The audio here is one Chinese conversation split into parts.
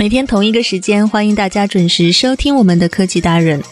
每天同一个时间，欢迎大家准时收听我们的科技达人。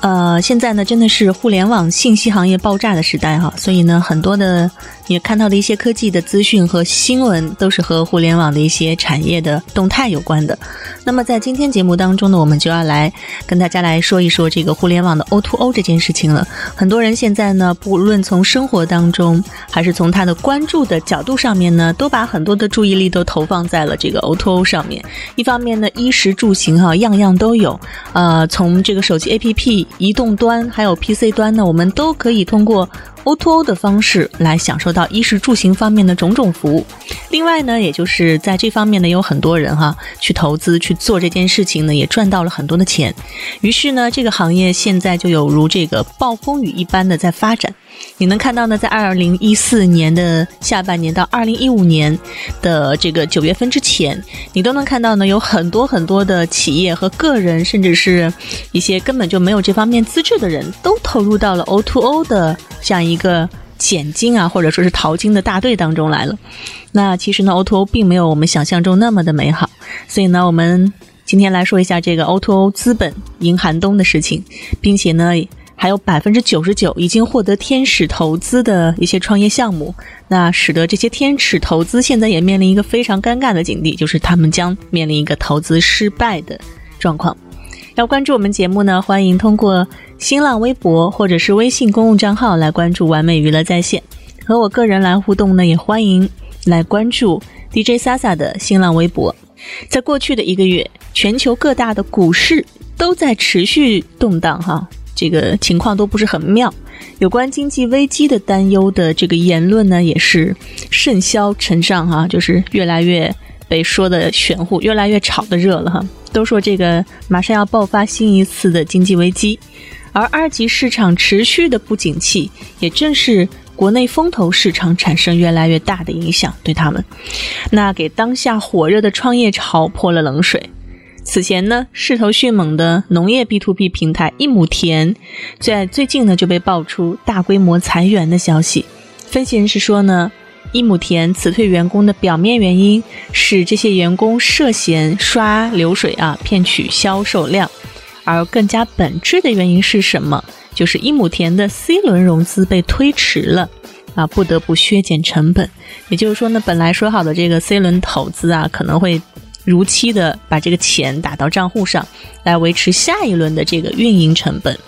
呃，现在呢，真的是互联网信息行业爆炸的时代哈，所以呢，很多的你看到的一些科技的资讯和新闻，都是和互联网的一些产业的动态有关的。那么在今天节目当中呢，我们就要来跟大家来说一说这个互联网的 O to 这件事情了。很多人现在呢，不论从生活当中，还是从他的关注的角度上面呢，都把很多的注意力都投放在了这个 O to O 上面。一方面呢，衣食住行哈，样样都有。呃，从这个手机 APP、移动端还有 PC 端呢，我们都可以通过 O to O 的方式来享受到衣食住行方面的种种服务。另外呢，也就是在这方面呢，有很多人哈去投资去做这件事情呢，也赚到了很多的钱。于是呢，这个行业现在就有如这个暴风雨一般的在发展。你能看到呢，在二零一四年的下半年到二零一五年的这个九月份之前，你都能看到呢，有很多很多的企业和个人，甚至是一些根本就没有这方面资质的人，都投入到了 O to O 的这样一一个捡金啊，或者说是淘金的大队当中来了。那其实呢，O to O 并没有我们想象中那么的美好，所以呢，我们今天来说一下这个 O to O 资本迎寒冬的事情，并且呢。还有百分之九十九已经获得天使投资的一些创业项目，那使得这些天使投资现在也面临一个非常尴尬的境地，就是他们将面临一个投资失败的状况。要关注我们节目呢，欢迎通过新浪微博或者是微信公共账号来关注完美娱乐在线，和我个人来互动呢，也欢迎来关注 DJ Sasa 的新浪微博。在过去的一个月，全球各大的股市都在持续动荡，哈。这个情况都不是很妙，有关经济危机的担忧的这个言论呢，也是甚嚣尘上哈，就是越来越被说的玄乎，越来越炒的热了哈。都说这个马上要爆发新一次的经济危机，而二级市场持续的不景气，也正是国内风投市场产生越来越大的影响，对他们，那给当下火热的创业潮泼了冷水。此前呢，势头迅猛的农业 B to B 平台一亩田，在最近呢就被爆出大规模裁员的消息。分析人士说呢，一亩田辞退员工的表面原因是这些员工涉嫌刷流水啊，骗取销售量；而更加本质的原因是什么？就是一亩田的 C 轮融资被推迟了啊，不得不削减成本。也就是说呢，本来说好的这个 C 轮投资啊，可能会。如期的把这个钱打到账户上，来维持下一轮的这个运营成本。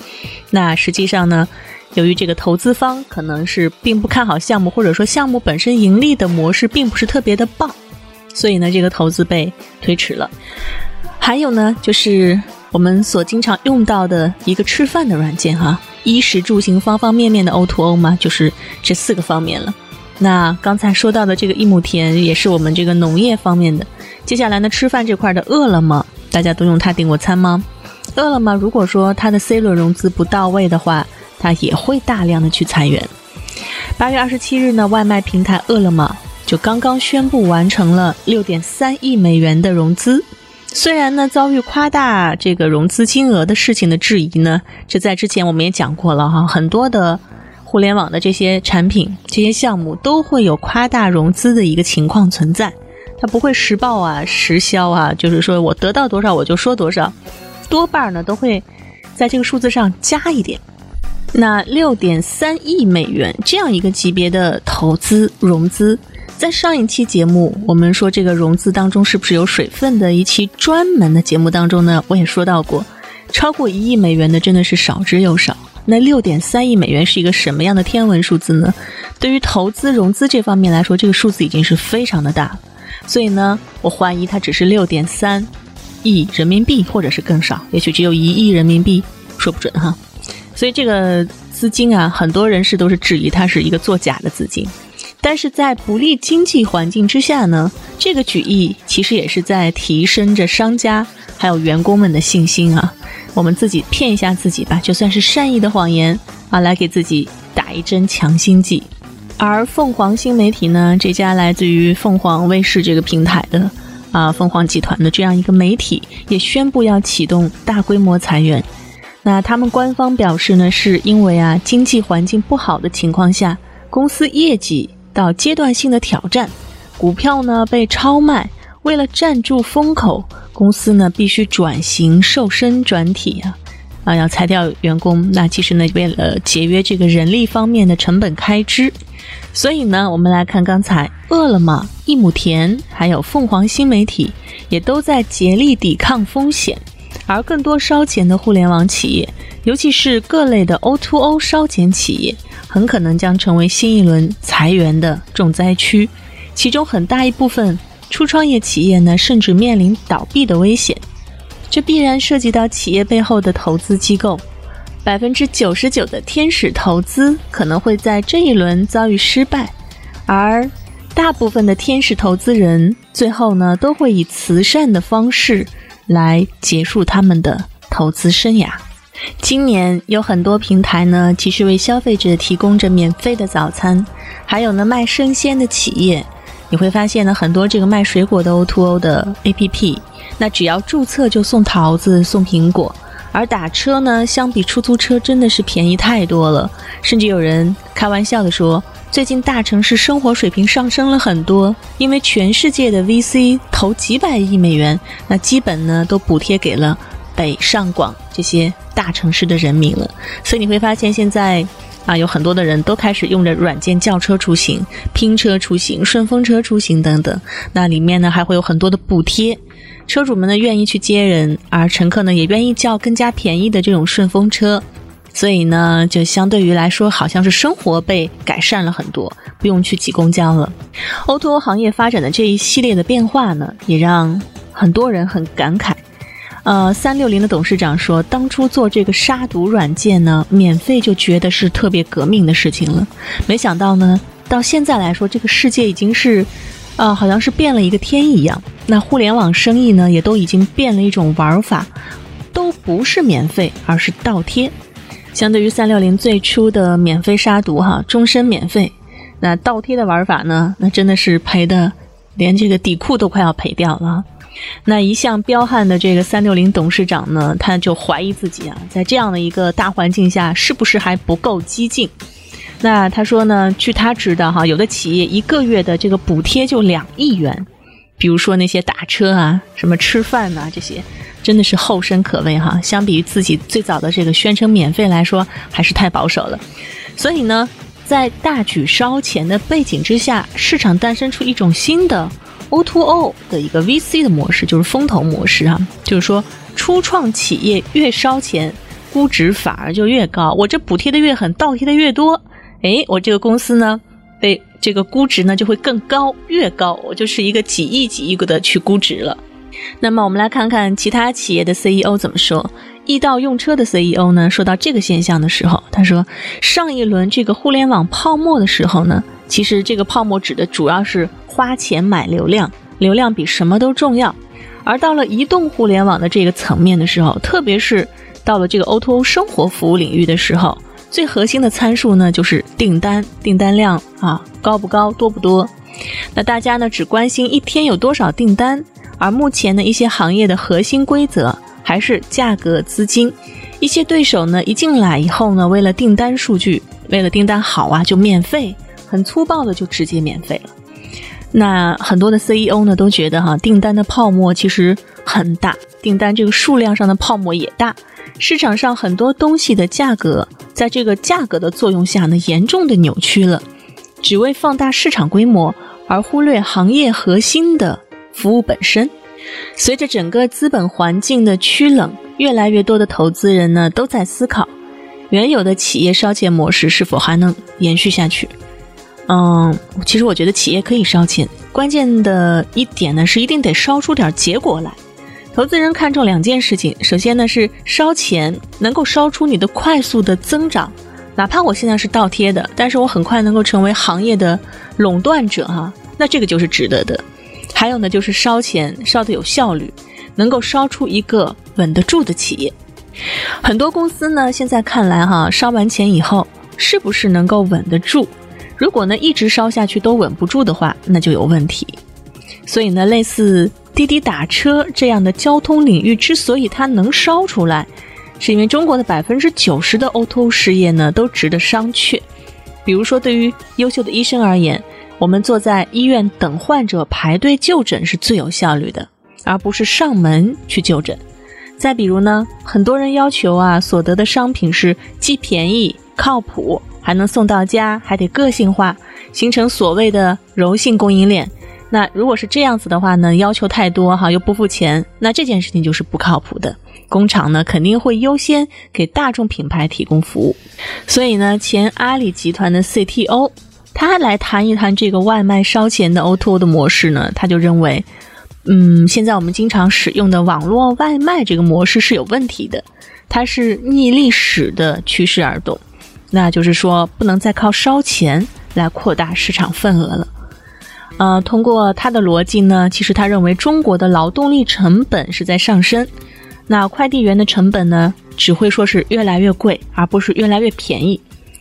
那实际上呢，由于这个投资方可能是并不看好项目，或者说项目本身盈利的模式并不是特别的棒，所以呢，这个投资被推迟了。还有呢，就是我们所经常用到的一个吃饭的软件哈，衣食住行方方面面的 O to O 嘛，就是这四个方面了。那刚才说到的这个一亩田，也是我们这个农业方面的。接下来呢，吃饭这块的饿了么，大家都用它订过餐吗？饿了么如果说它的 C 轮融资不到位的话，它也会大量的去裁员。八月二十七日呢，外卖平台饿了么就刚刚宣布完成了六点三亿美元的融资。虽然呢遭遇夸大这个融资金额的事情的质疑呢，这在之前我们也讲过了哈，很多的。互联网的这些产品、这些项目都会有夸大融资的一个情况存在，它不会实报啊、实销啊，就是说我得到多少我就说多少，多半呢都会在这个数字上加一点。那六点三亿美元这样一个级别的投资融资，在上一期节目我们说这个融资当中是不是有水分的一期专门的节目当中呢，我也说到过，超过一亿美元的真的是少之又少。那六点三亿美元是一个什么样的天文数字呢？对于投资融资这方面来说，这个数字已经是非常的大了，所以呢，我怀疑它只是六点三亿人民币，或者是更少，也许只有一亿人民币，说不准哈。所以这个资金啊，很多人士都是质疑它是一个作假的资金。但是在不利经济环境之下呢，这个举意其实也是在提升着商家还有员工们的信心啊。我们自己骗一下自己吧，就算是善意的谎言啊，来给自己打一针强心剂。而凤凰新媒体呢，这家来自于凤凰卫视这个平台的啊，凤凰集团的这样一个媒体，也宣布要启动大规模裁员。那他们官方表示呢，是因为啊，经济环境不好的情况下，公司业绩到阶段性的挑战，股票呢被超卖，为了站住风口，公司呢必须转型瘦身转体啊。啊，要裁掉员工，那其实呢，为了节约这个人力方面的成本开支，所以呢，我们来看刚才饿了么、一亩田，还有凤凰新媒体，也都在竭力抵抗风险。而更多烧钱的互联网企业，尤其是各类的 O2O 烧钱企业，很可能将成为新一轮裁员的重灾区。其中很大一部分初创业企业呢，甚至面临倒闭的危险。这必然涉及到企业背后的投资机构，百分之九十九的天使投资可能会在这一轮遭遇失败，而大部分的天使投资人最后呢都会以慈善的方式来结束他们的投资生涯。今年有很多平台呢，其实为消费者提供着免费的早餐，还有呢卖生鲜的企业，你会发现呢很多这个卖水果的 O2O 的 APP。那只要注册就送桃子、送苹果，而打车呢，相比出租车真的是便宜太多了。甚至有人开玩笑的说，最近大城市生活水平上升了很多，因为全世界的 VC 投几百亿美元，那基本呢都补贴给了北上广这些大城市的人民了。所以你会发现现在啊，有很多的人都开始用着软件叫车出行、拼车出行、顺风车出行等等，那里面呢还会有很多的补贴。车主们呢愿意去接人，而乘客呢也愿意叫更加便宜的这种顺风车，所以呢就相对于来说，好像是生活被改善了很多，不用去挤公交了。O2O 行业发展的这一系列的变化呢，也让很多人很感慨。呃，三六零的董事长说，当初做这个杀毒软件呢，免费就觉得是特别革命的事情了，没想到呢，到现在来说，这个世界已经是。啊，好像是变了一个天一样。那互联网生意呢，也都已经变了一种玩法，都不是免费，而是倒贴。相对于三六零最初的免费杀毒哈，终身免费，那倒贴的玩法呢，那真的是赔的，连这个底裤都快要赔掉了。那一向彪悍的这个三六零董事长呢，他就怀疑自己啊，在这样的一个大环境下，是不是还不够激进？那他说呢？据他知道，哈，有的企业一个月的这个补贴就两亿元，比如说那些打车啊、什么吃饭呐这些，真的是后生可畏哈。相比于自己最早的这个宣称免费来说，还是太保守了。所以呢，在大举烧钱的背景之下，市场诞生出一种新的 O2O O 的一个 VC 的模式，就是风投模式啊，就是说初创企业越烧钱，估值反而就越高。我这补贴的越狠，倒贴的越多。哎，我这个公司呢，被这个估值呢就会更高，越高我就是一个几亿几亿个的去估值了。那么我们来看看其他企业的 CEO 怎么说。易到用车的 CEO 呢，说到这个现象的时候，他说，上一轮这个互联网泡沫的时候呢，其实这个泡沫指的主要是花钱买流量，流量比什么都重要。而到了移动互联网的这个层面的时候，特别是到了这个 O2O 生活服务领域的时候。最核心的参数呢，就是订单订单量啊，高不高，多不多？那大家呢只关心一天有多少订单，而目前呢一些行业的核心规则还是价格、资金。一些对手呢一进来以后呢，为了订单数据，为了订单好啊，就免费，很粗暴的就直接免费了。那很多的 CEO 呢都觉得哈，订单的泡沫其实很大，订单这个数量上的泡沫也大。市场上很多东西的价格，在这个价格的作用下呢，严重的扭曲了，只为放大市场规模，而忽略行业核心的服务本身。随着整个资本环境的趋冷，越来越多的投资人呢都在思考，原有的企业烧钱模式是否还能延续下去？嗯，其实我觉得企业可以烧钱，关键的一点呢是一定得烧出点结果来。投资人看重两件事情，首先呢是烧钱能够烧出你的快速的增长，哪怕我现在是倒贴的，但是我很快能够成为行业的垄断者哈，那这个就是值得的。还有呢就是烧钱烧的有效率，能够烧出一个稳得住的企业。很多公司呢现在看来哈，烧完钱以后是不是能够稳得住？如果呢一直烧下去都稳不住的话，那就有问题。所以呢，类似。滴滴打车这样的交通领域之所以它能烧出来，是因为中国的百分之九十的 O2O 事业呢都值得商榷。比如说，对于优秀的医生而言，我们坐在医院等患者排队就诊是最有效率的，而不是上门去就诊。再比如呢，很多人要求啊，所得的商品是既便宜、靠谱，还能送到家，还得个性化，形成所谓的柔性供应链。那如果是这样子的话呢，要求太多哈，又不付钱，那这件事情就是不靠谱的。工厂呢肯定会优先给大众品牌提供服务。所以呢，前阿里集团的 CTO 他来谈一谈这个外卖烧钱的 O2O 的模式呢，他就认为，嗯，现在我们经常使用的网络外卖这个模式是有问题的，它是逆历史的趋势而动，那就是说不能再靠烧钱来扩大市场份额了。呃，通过他的逻辑呢，其实他认为中国的劳动力成本是在上升，那快递员的成本呢，只会说是越来越贵，而不是越来越便宜。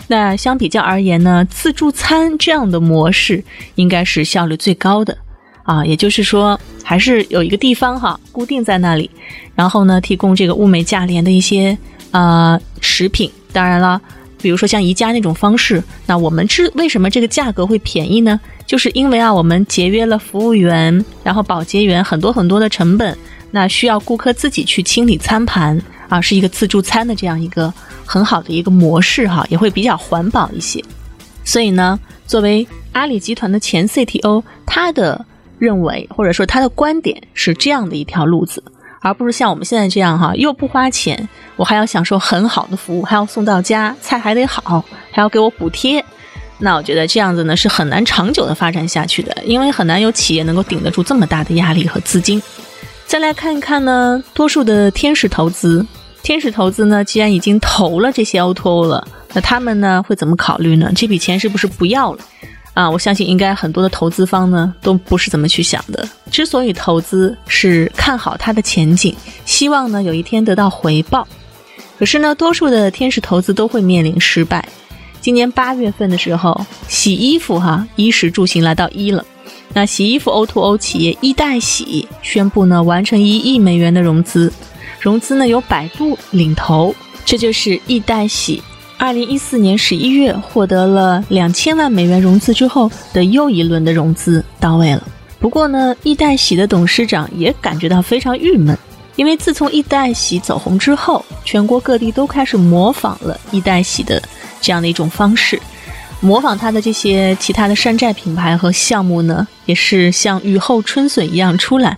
那相比较而言呢，自助餐这样的模式应该是效率最高的啊，也就是说，还是有一个地方哈，固定在那里，然后呢，提供这个物美价廉的一些呃食品。当然了。比如说像宜家那种方式，那我们是为什么这个价格会便宜呢？就是因为啊，我们节约了服务员，然后保洁员很多很多的成本，那需要顾客自己去清理餐盘啊，是一个自助餐的这样一个很好的一个模式哈，也会比较环保一些。所以呢，作为阿里集团的前 CTO，他的认为或者说他的观点是这样的一条路子。而不是像我们现在这样哈，又不花钱，我还要享受很好的服务，还要送到家，菜还得好，还要给我补贴。那我觉得这样子呢是很难长久的发展下去的，因为很难有企业能够顶得住这么大的压力和资金。再来看一看呢，多数的天使投资，天使投资呢，既然已经投了这些 O2O 了，那他们呢会怎么考虑呢？这笔钱是不是不要了？啊，我相信应该很多的投资方呢都不是怎么去想的。之所以投资是看好它的前景，希望呢有一天得到回报。可是呢，多数的天使投资都会面临失败。今年八月份的时候，洗衣服哈，衣食住行来到一了。那洗衣服 O2O 企业一代洗宣布呢完成一亿美元的融资，融资呢由百度领投，这就是一代洗。二零一四年十一月获得了两千万美元融资之后的又一轮的融资到位了。不过呢，易代喜的董事长也感觉到非常郁闷，因为自从易代喜走红之后，全国各地都开始模仿了易代喜的这样的一种方式，模仿他的这些其他的山寨品牌和项目呢，也是像雨后春笋一样出来。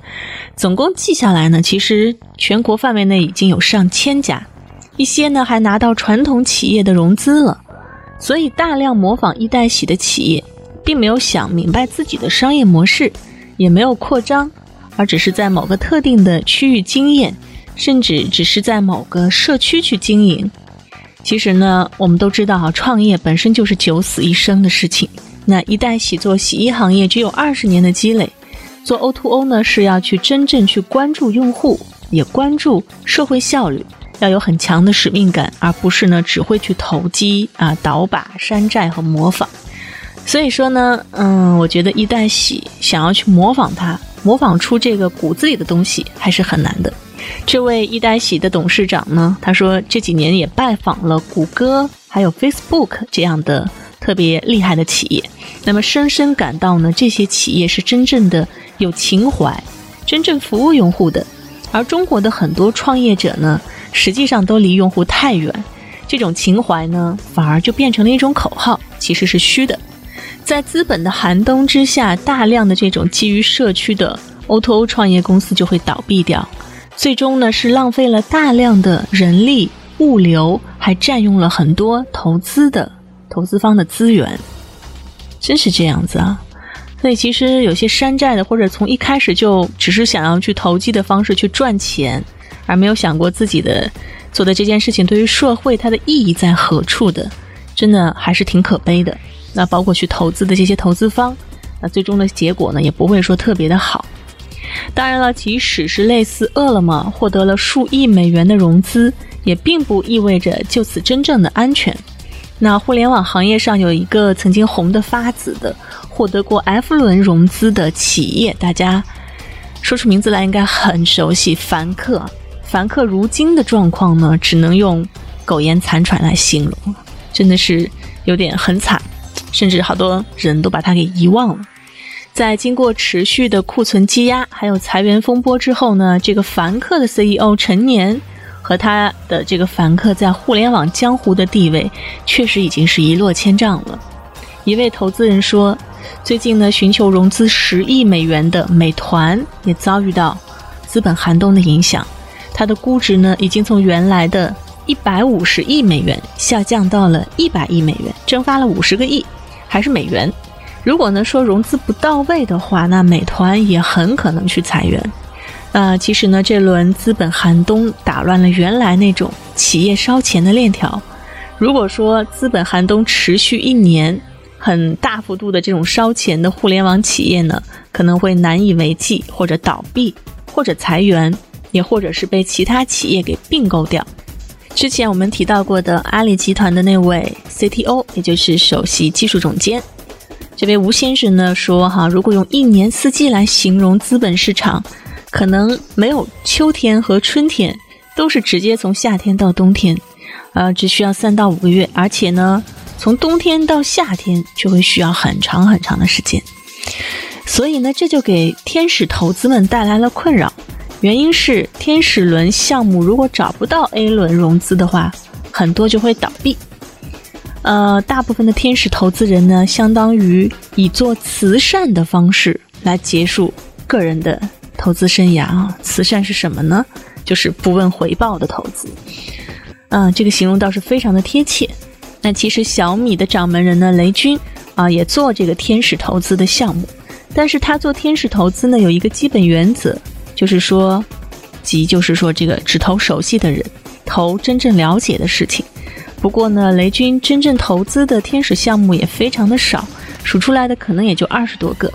总共记下来呢，其实全国范围内已经有上千家。一些呢还拿到传统企业的融资了，所以大量模仿一代洗的企业，并没有想明白自己的商业模式，也没有扩张，而只是在某个特定的区域经验，甚至只是在某个社区去经营。其实呢，我们都知道，创业本身就是九死一生的事情。那一代洗做洗衣行业只有二十年的积累，做 O2O 呢是要去真正去关注用户，也关注社会效率。要有很强的使命感，而不是呢只会去投机啊、倒把、山寨和模仿。所以说呢，嗯，我觉得一代喜想要去模仿它，模仿出这个骨子里的东西还是很难的。这位一代喜的董事长呢，他说这几年也拜访了谷歌还有 Facebook 这样的特别厉害的企业，那么深深感到呢，这些企业是真正的有情怀，真正服务用户的。而中国的很多创业者呢。实际上都离用户太远，这种情怀呢，反而就变成了一种口号，其实是虚的。在资本的寒冬之下，大量的这种基于社区的 O2O 创业公司就会倒闭掉，最终呢是浪费了大量的人力物流，还占用了很多投资的投资方的资源，真是这样子啊。所以其实有些山寨的，或者从一开始就只是想要去投机的方式去赚钱，而没有想过自己的做的这件事情对于社会它的意义在何处的，真的还是挺可悲的。那包括去投资的这些投资方，那最终的结果呢，也不会说特别的好。当然了，即使是类似饿了么获得了数亿美元的融资，也并不意味着就此真正的安全。那互联网行业上有一个曾经红得发紫的。获得过 F 轮融资的企业，大家说出名字来应该很熟悉。凡客，凡客如今的状况呢，只能用苟延残喘来形容了，真的是有点很惨，甚至好多人都把它给遗忘了。在经过持续的库存积压，还有裁员风波之后呢，这个凡客的 CEO 陈年和他的这个凡客在互联网江湖的地位，确实已经是一落千丈了。一位投资人说。最近呢，寻求融资十亿美元的美团也遭遇到资本寒冬的影响，它的估值呢已经从原来的一百五十亿美元下降到了一百亿美元，蒸发了五十个亿，还是美元。如果呢说融资不到位的话，那美团也很可能去裁员。那其实呢，这轮资本寒冬打乱了原来那种企业烧钱的链条。如果说资本寒冬持续一年，很大幅度的这种烧钱的互联网企业呢，可能会难以为继，或者倒闭，或者裁员，也或者是被其他企业给并购掉。之前我们提到过的阿里集团的那位 CTO，也就是首席技术总监，这位吴先生呢说：“哈，如果用一年四季来形容资本市场，可能没有秋天和春天，都是直接从夏天到冬天，呃，只需要三到五个月，而且呢。”从冬天到夏天就会需要很长很长的时间，所以呢，这就给天使投资们带来了困扰。原因是天使轮项目如果找不到 A 轮融资的话，很多就会倒闭。呃，大部分的天使投资人呢，相当于以做慈善的方式来结束个人的投资生涯啊。慈善是什么呢？就是不问回报的投资。嗯，这个形容倒是非常的贴切。那其实小米的掌门人呢，雷军啊，也做这个天使投资的项目，但是他做天使投资呢，有一个基本原则，就是说，即就是说这个只投熟悉的人，投真正了解的事情。不过呢，雷军真正投资的天使项目也非常的少，数出来的可能也就二十多个。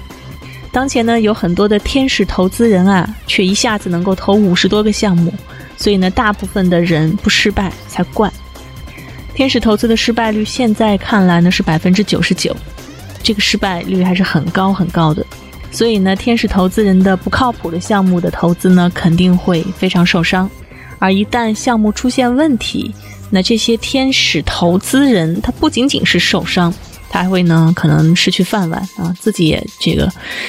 当前呢，有很多的天使投资人啊，却一下子能够投五十多个项目，所以呢，大部分的人不失败才怪。天使投资的失败率现在看来呢是百分之九十九，这个失败率还是很高很高的。所以呢，天使投资人的不靠谱的项目的投资呢肯定会非常受伤。而一旦项目出现问题，那这些天使投资人他不仅仅是受伤，他还会呢可能失去饭碗啊，自己也这个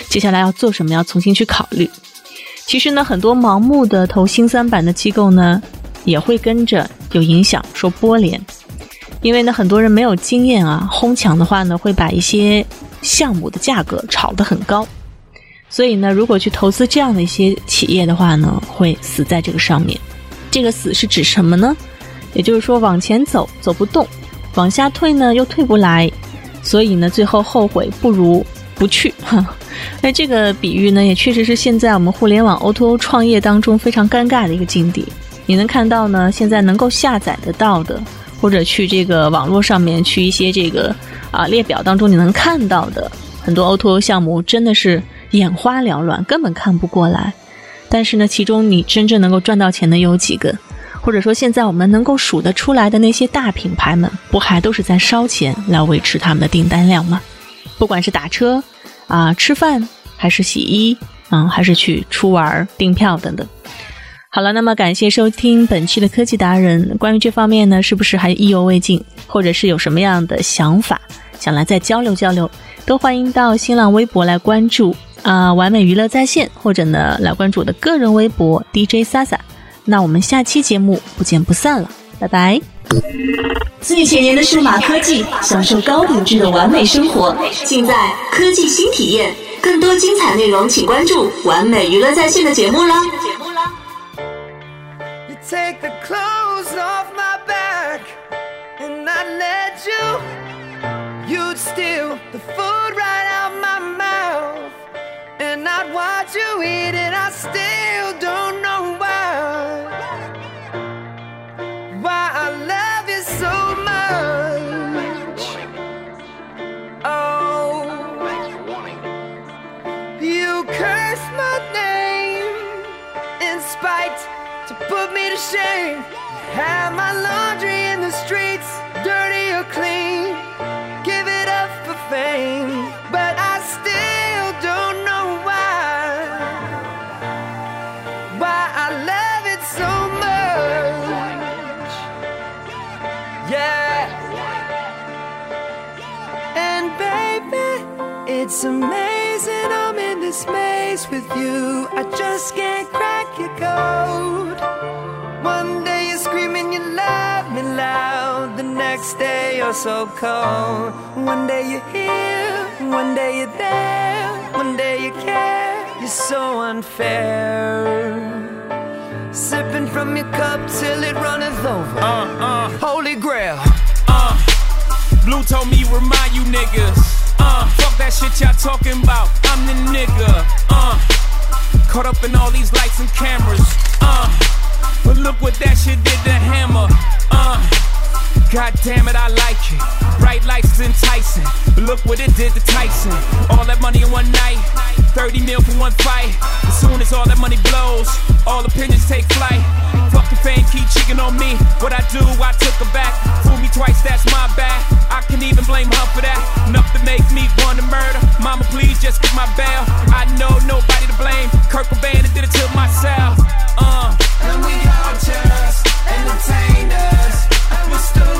接下来要做什么要重新去考虑。其实呢，很多盲目的投新三板的机构呢也会跟着有影响，受波连。因为呢，很多人没有经验啊，哄抢的话呢，会把一些项目的价格炒得很高，所以呢，如果去投资这样的一些企业的话呢，会死在这个上面。这个死是指什么呢？也就是说，往前走走不动，往下退呢又退不来，所以呢，最后后悔不如不去。哈 那这个比喻呢，也确实是现在我们互联网 O2O 创业当中非常尴尬的一个境地。你能看到呢，现在能够下载得到的。或者去这个网络上面去一些这个啊列表当中，你能看到的很多 O2O 项目真的是眼花缭乱，根本看不过来。但是呢，其中你真正能够赚到钱的有几个？或者说现在我们能够数得出来的那些大品牌们，不还都是在烧钱来维持他们的订单量吗？不管是打车啊、吃饭，还是洗衣啊，还是去出玩、订票等等。好了，那么感谢收听本期的科技达人。关于这方面呢，是不是还意犹未尽，或者是有什么样的想法，想来再交流交流，都欢迎到新浪微博来关注啊，完美娱乐在线，或者呢来关注我的个人微博 DJ Sasa。那我们下期节目不见不散了，拜拜。最前沿的数码科技，享受高品质的完美生活，尽在科技新体验。更多精彩内容，请关注完美娱乐在线的节目啦。take the clothes off my back and I'd let you, you'd steal the food right out my mouth. Not what you eat, and I still don't know why. Why I love you so much. Oh, you curse my name in spite to put me to shame. Have my laundry in the streets, dirty or clean. Give it up for fame, it's amazing I'm in this maze with you. I just can't crack your code. One day you're screaming you love me loud, the next day you're so cold. One day you're here, one day you're there, one day you care. You're so unfair. Sipping from your cup till it runneth over. Uh, uh, Holy grail. uh. Blue told me remind you niggas. Uh, fuck that shit y'all talking about. I'm the nigga. Uh, caught up in all these lights and cameras. Uh, but look what that shit did to Hammer. Uh, God damn it, I like it. Bright lights is enticing. But look what it did to Tyson. All that money in one night. 30 mil for one fight. As soon as all that money blows, all opinions take flight. Fuck the fame, keep cheating on me. What I do, I took her back. Fool me twice, that's my bad. I can even blame her for that. Enough to make me want to murder. Mama, please just get my bail. I know nobody to blame. Kurt Cobain did it to myself. Uh. And we all just entertainers. And we're stupid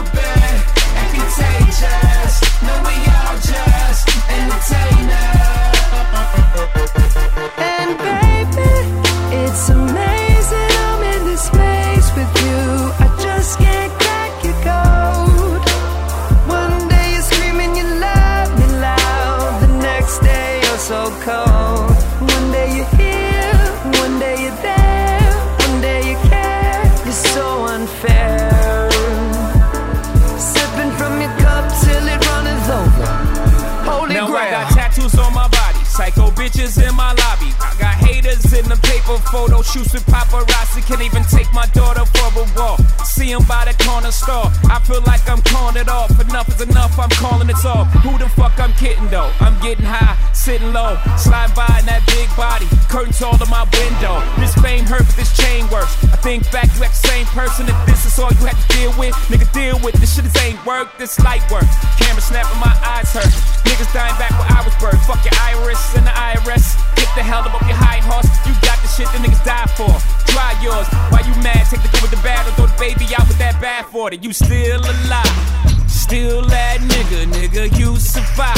photo shoots with paparazzi. Can't even take my daughter for a walk. See 'em by the corner store. I feel like I'm calling it off. Enough is enough, I'm calling it off. Who the fuck I'm kidding though? I'm getting high, sitting low, slide by in that big body. Curtains all in my window. This fame hurt, but this chain works. I think back, you act the same person. If this is all you had to deal with, nigga, deal with this shit. This ain't work, this light work. Camera snapping, my eyes hurt. Niggas dying back where I was birthed. Fuck your iris and the IRS. Get the hell up off your high horse. You got the shit the niggas die for. Try yours. Why you mad? Take the kid with the bad or throw the baby out with that bad for it. You still alive. Still that nigga, nigga, you survive.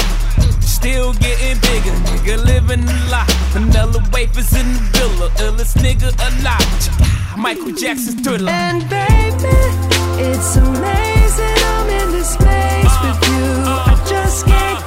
Still getting bigger, nigga, living a lot. Vanilla wafers in the villa, illest nigga alive. Michael Jackson's thriller. And baby, it's amazing I'm in this space uh, with you. Uh, I uh, just can't. Uh,